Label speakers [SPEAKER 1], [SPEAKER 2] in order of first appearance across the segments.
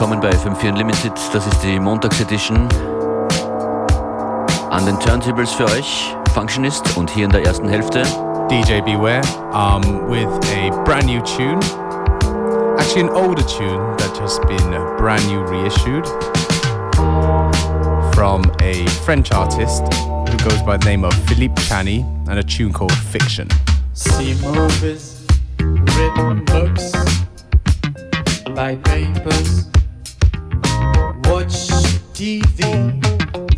[SPEAKER 1] willkommen bei FM4 Unlimited. Das ist die Montagsedition. An den Turntables für euch Functionist und hier in der ersten Hälfte
[SPEAKER 2] DJ Beware um, with a brand new tune. Actually, an older tune that just been brand new reissued from a French artist who goes by the name of Philippe Chani and a tune called Fiction.
[SPEAKER 3] See movies, written books, buy papers, watch TV,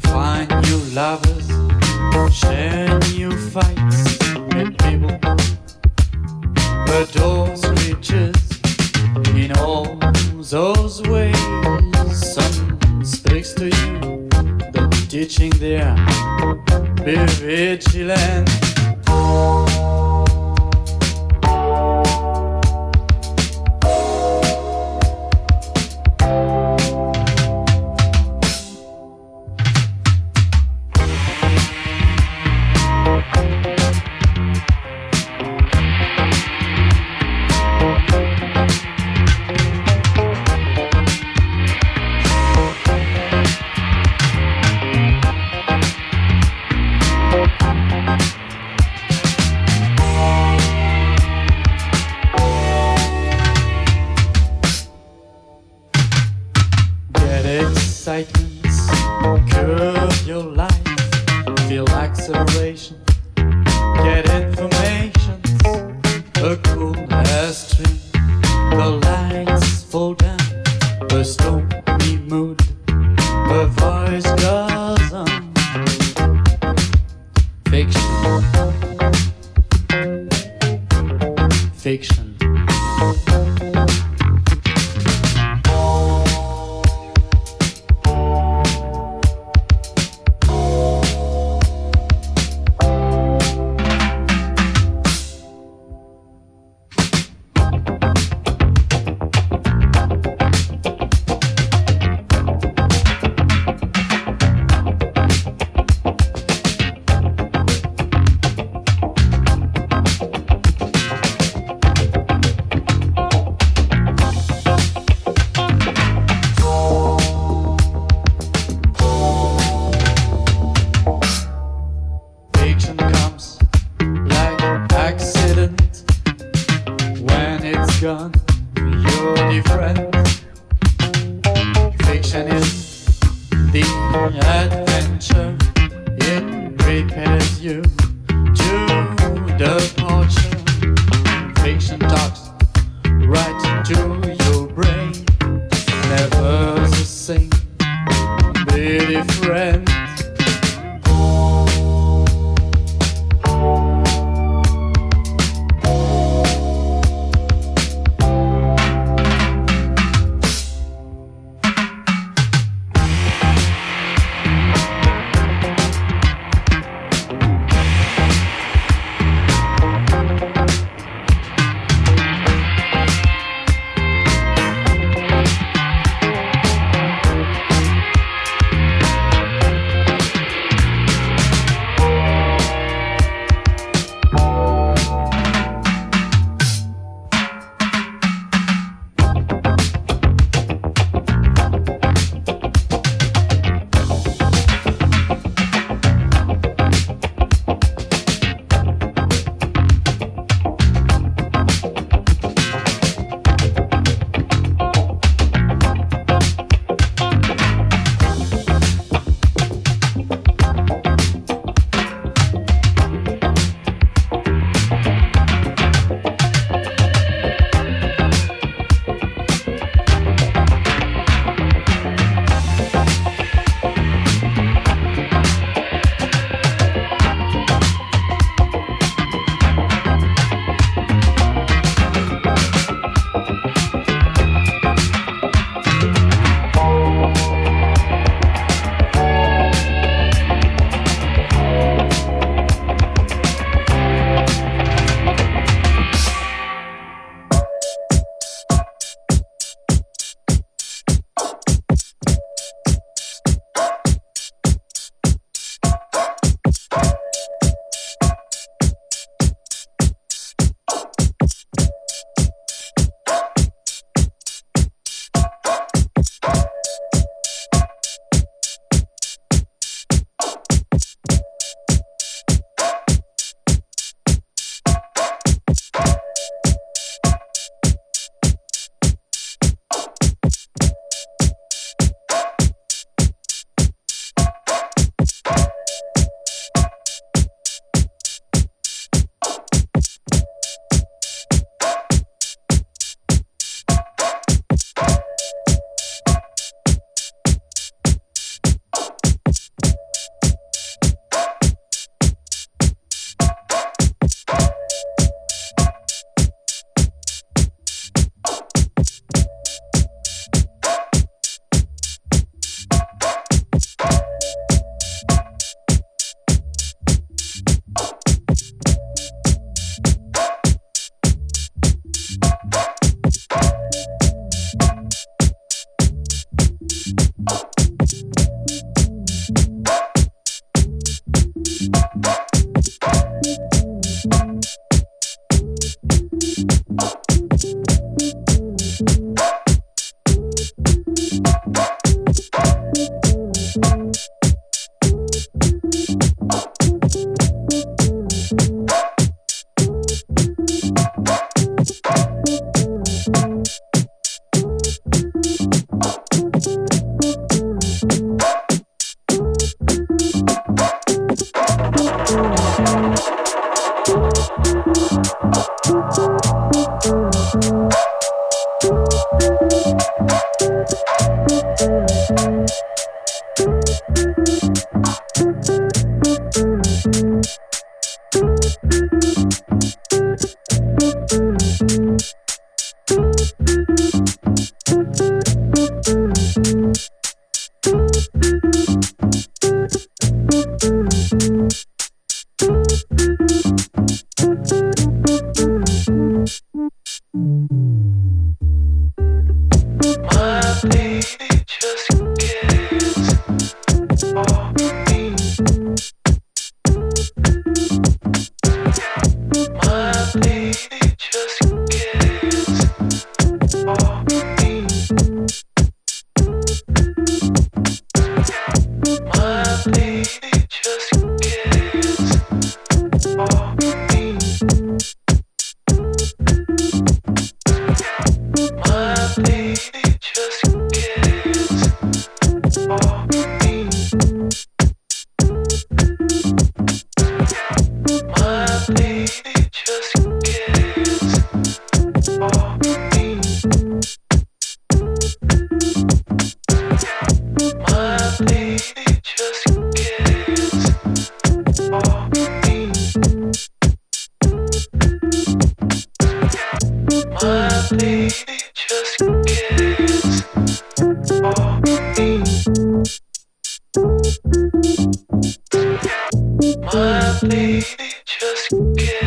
[SPEAKER 3] find new lovers, share new fights, meet people, adores riches in all those ways. Some speaks to you, the teaching there, be vigilant. Get excitement, curb your life, feel acceleration, get information, a cool stream, the
[SPEAKER 4] Just kiss for me.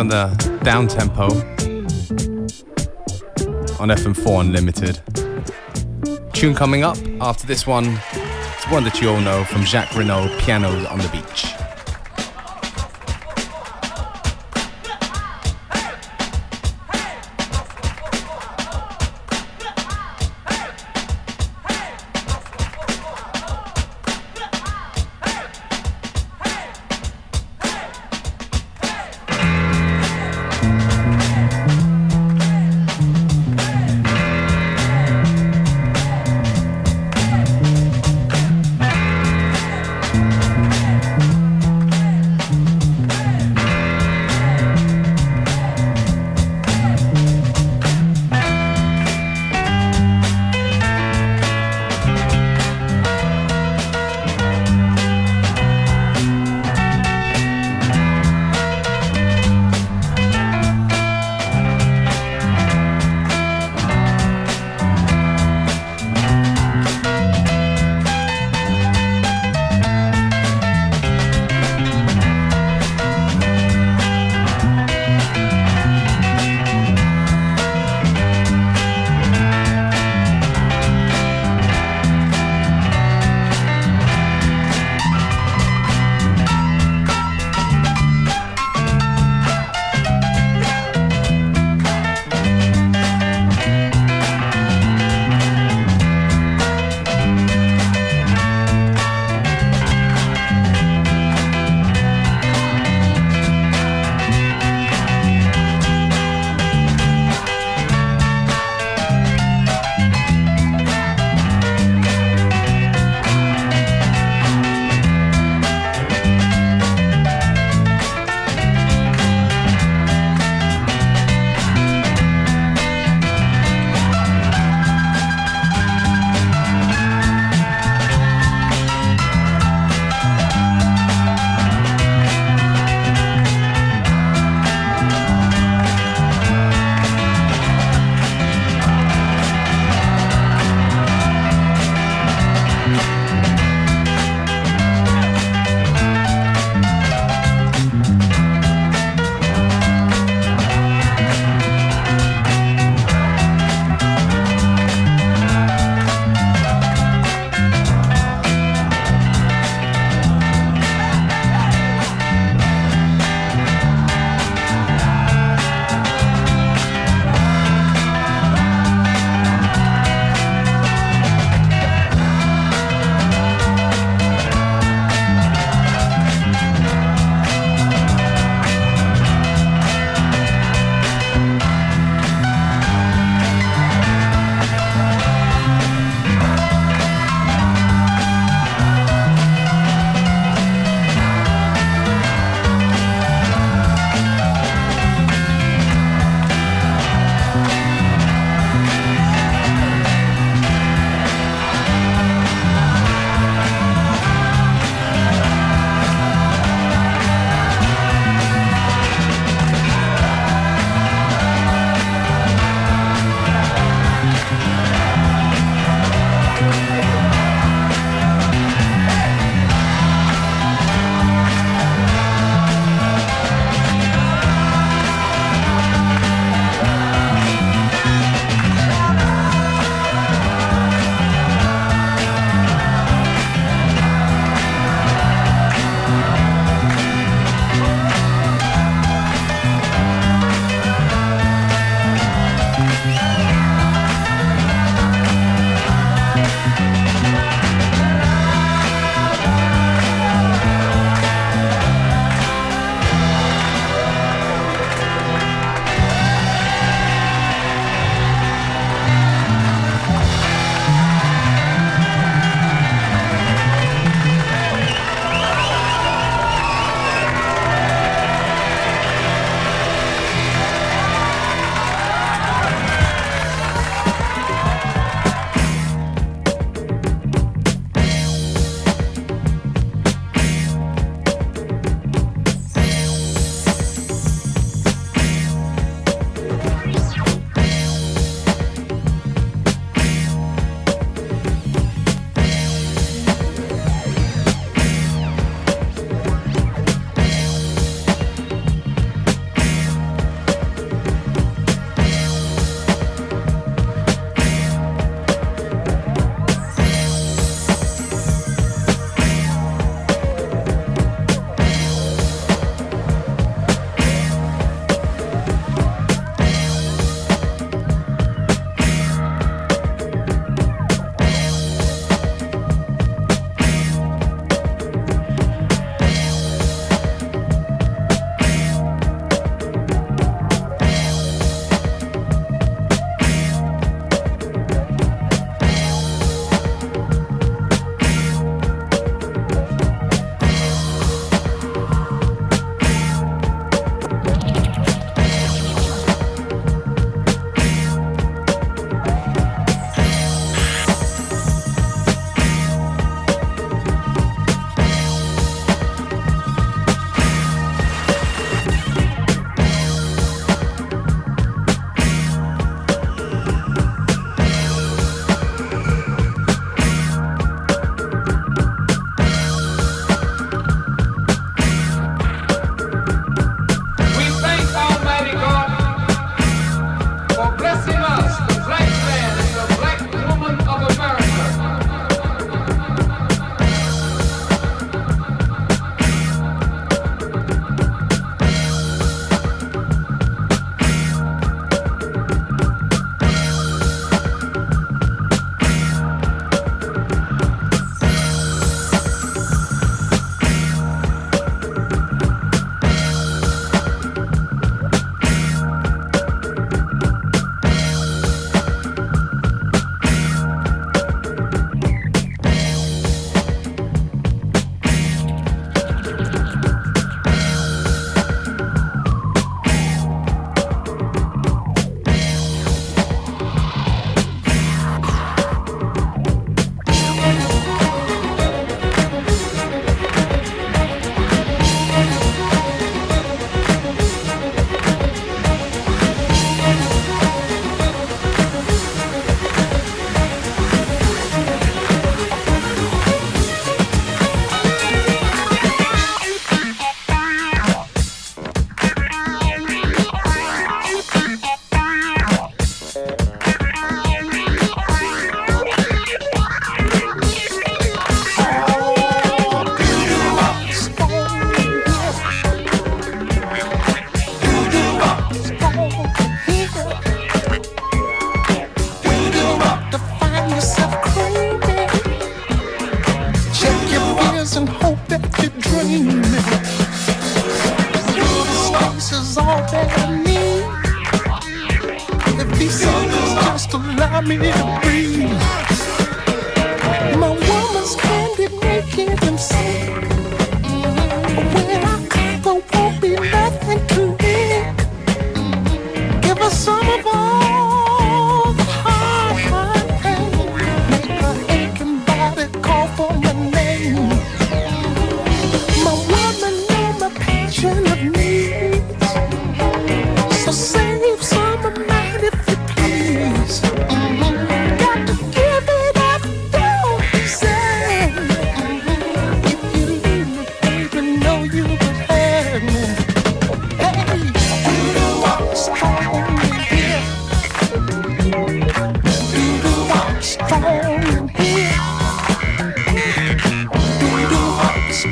[SPEAKER 2] On the down tempo on FM4 Unlimited. Tune coming up after this one. It's one that you all know from Jacques Renault, Piano on the Beach.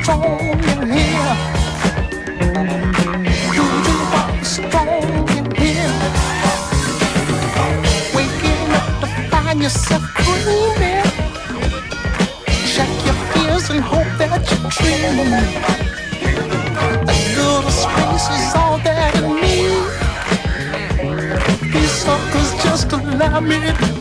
[SPEAKER 4] strong in here? Do the rock strong in here? Waking up to find yourself dreaming. Check your fears and hope that you're dreaming. A little space is all that I need. These suckers just allow me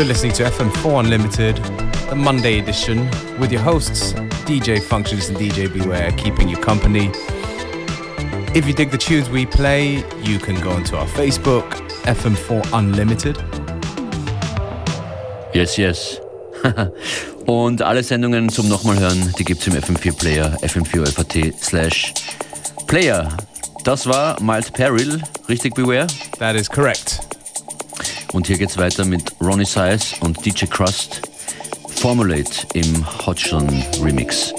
[SPEAKER 2] You're listening to FM4 Unlimited, the Monday edition, with your hosts, DJ Functionist and DJ Beware, keeping you company. If you dig the tunes we play, you can go onto our Facebook, FM4 Unlimited.
[SPEAKER 1] Yes, yes. Und alle Sendungen zum nochmal hören, die gibt's im FM4 Player, fm4 slash Player. Das war Mild Peril, richtig Beware?
[SPEAKER 2] That is correct.
[SPEAKER 1] Und hier geht's weiter mit Ronnie Size und DJ Crust. Formulate im Hodgson Remix.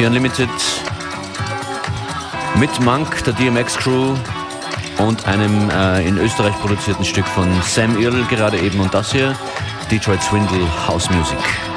[SPEAKER 1] FM4 Unlimited mit Monk, der DMX Crew und einem äh, in Österreich produzierten Stück von Sam Earl gerade eben und das hier, Detroit Swindle House Music.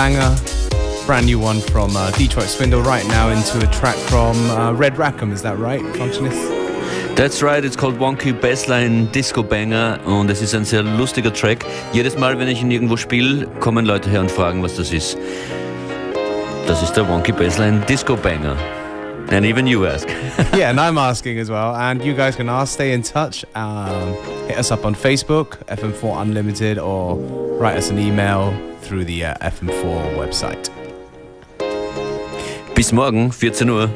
[SPEAKER 2] Banger. Brand new one from uh, Detroit Swindle right now into a track from uh, Red Rack'em, is that right, Functionist?
[SPEAKER 1] That's right, it's called Wonky Bassline Disco Banger und es ist ein sehr lustiger Track. Jedes Mal, wenn ich ihn irgendwo spiele, kommen Leute her und fragen, was das ist. Das ist der Wonky Bassline Disco Banger. And even you ask.
[SPEAKER 2] yeah, and I'm asking as well. And you guys can ask, stay in touch. Um, hit us up on Facebook, FM4 Unlimited, or write us an email, through the uh, FM4 website.
[SPEAKER 1] Bis morgen, 14 Uhr.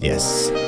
[SPEAKER 2] Yes.